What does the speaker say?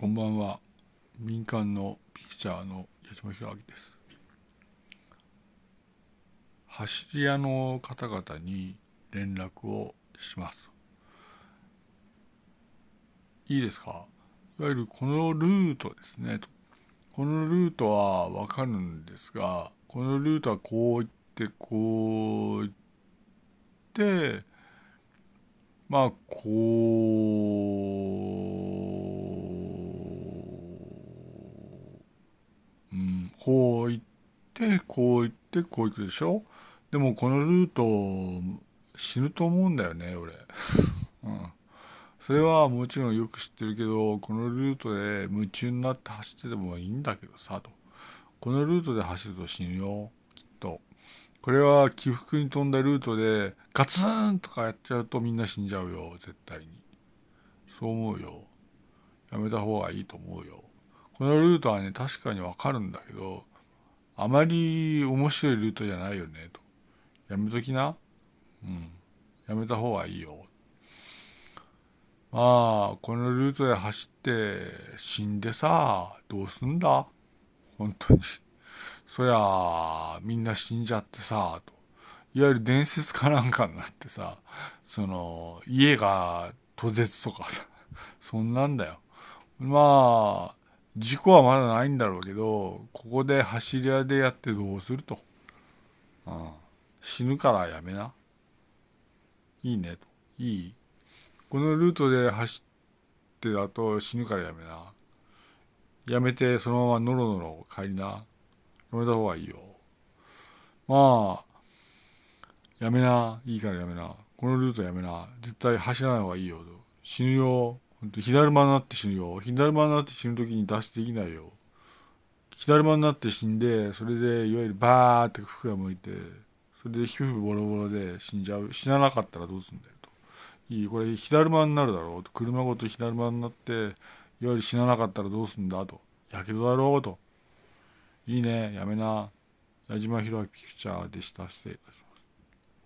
こんばんは。民間のピクチャーの矢島弘明です。走り屋の方々に連絡をします。いいですか？いわゆるこのルートですね。このルートはわかるんですがこのルートはこう行ってこう行ってまあこううんこう行ってこう行ってこう行くでしょ？でもこのルート死ぬと思うんだよね俺。うん。それはもちろんよく知ってるけどこのルートで夢中になって走っててもいいんだけどさと。このルートで走ると死ぬよきっと。これは起伏に飛んだルートでガツンとかやっちゃうとみんな死んじゃうよ絶対に。そう思うよ。やめた方がいいと思うよ。このルートはね確かにわかるんだけどあまり面白いルートじゃないよねと。やめときな。うん。やめた方がいいよ。まあこのルートで走って死んでさどうすんだ？本当に。そりゃみんな死んじゃってさと。いわゆる伝説かなんかになってさその家が途絶とかさそんなんだよ。まあ事故はまだないんだろうけどここで走り屋でやってどうすると、うん、死ぬからやめないいねいいこのルートで走ってだと死ぬからやめな。やめてそのままノロノロ帰りな。やめた方がいいよ。まあ、やめな。いいからやめな。このルートやめな。絶対走らない方がいいよ。死ぬよ。ほんと左間になって死ぬよ。左間になって死ぬ時に脱出できないよ。左間になって死んで、それでいわゆるバーって服が向いて、それで皮膚ボロボロで死んじゃう。死ななかったらどうすんだよと。いいこれ火だるまになるだろうと車ごと火だるまになっていわゆる死ななかったらどうすんだとやけどだろうといいねやめな矢島弘明ピクチャーでした失礼いたします